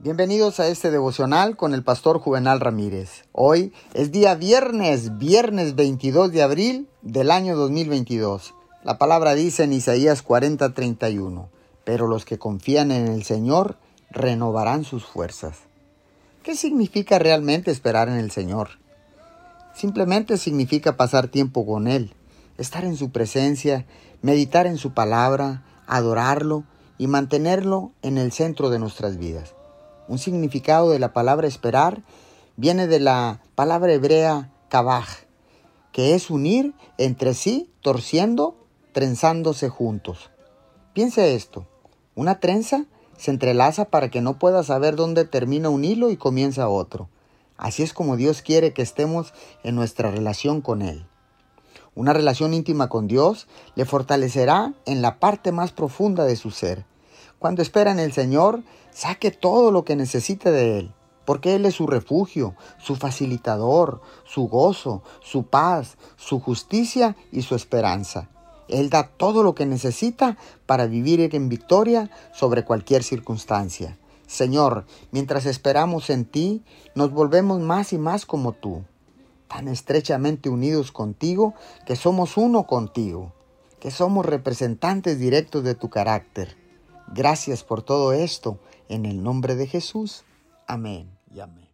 Bienvenidos a este devocional con el pastor Juvenal Ramírez. Hoy es día viernes, viernes 22 de abril del año 2022. La palabra dice en Isaías 40:31, pero los que confían en el Señor renovarán sus fuerzas. ¿Qué significa realmente esperar en el Señor? Simplemente significa pasar tiempo con Él, estar en su presencia, meditar en su palabra, adorarlo y mantenerlo en el centro de nuestras vidas. Un significado de la palabra esperar viene de la palabra hebrea kabaj, que es unir entre sí, torciendo, trenzándose juntos. Piense esto, una trenza se entrelaza para que no pueda saber dónde termina un hilo y comienza otro. Así es como Dios quiere que estemos en nuestra relación con Él. Una relación íntima con Dios le fortalecerá en la parte más profunda de su ser cuando espera en el Señor, saque todo lo que necesite de Él, porque Él es su refugio, su facilitador, su gozo, su paz, su justicia y su esperanza. Él da todo lo que necesita para vivir en victoria sobre cualquier circunstancia. Señor, mientras esperamos en ti, nos volvemos más y más como tú, tan estrechamente unidos contigo que somos uno contigo, que somos representantes directos de tu carácter. Gracias por todo esto. En el nombre de Jesús. Amén y amén.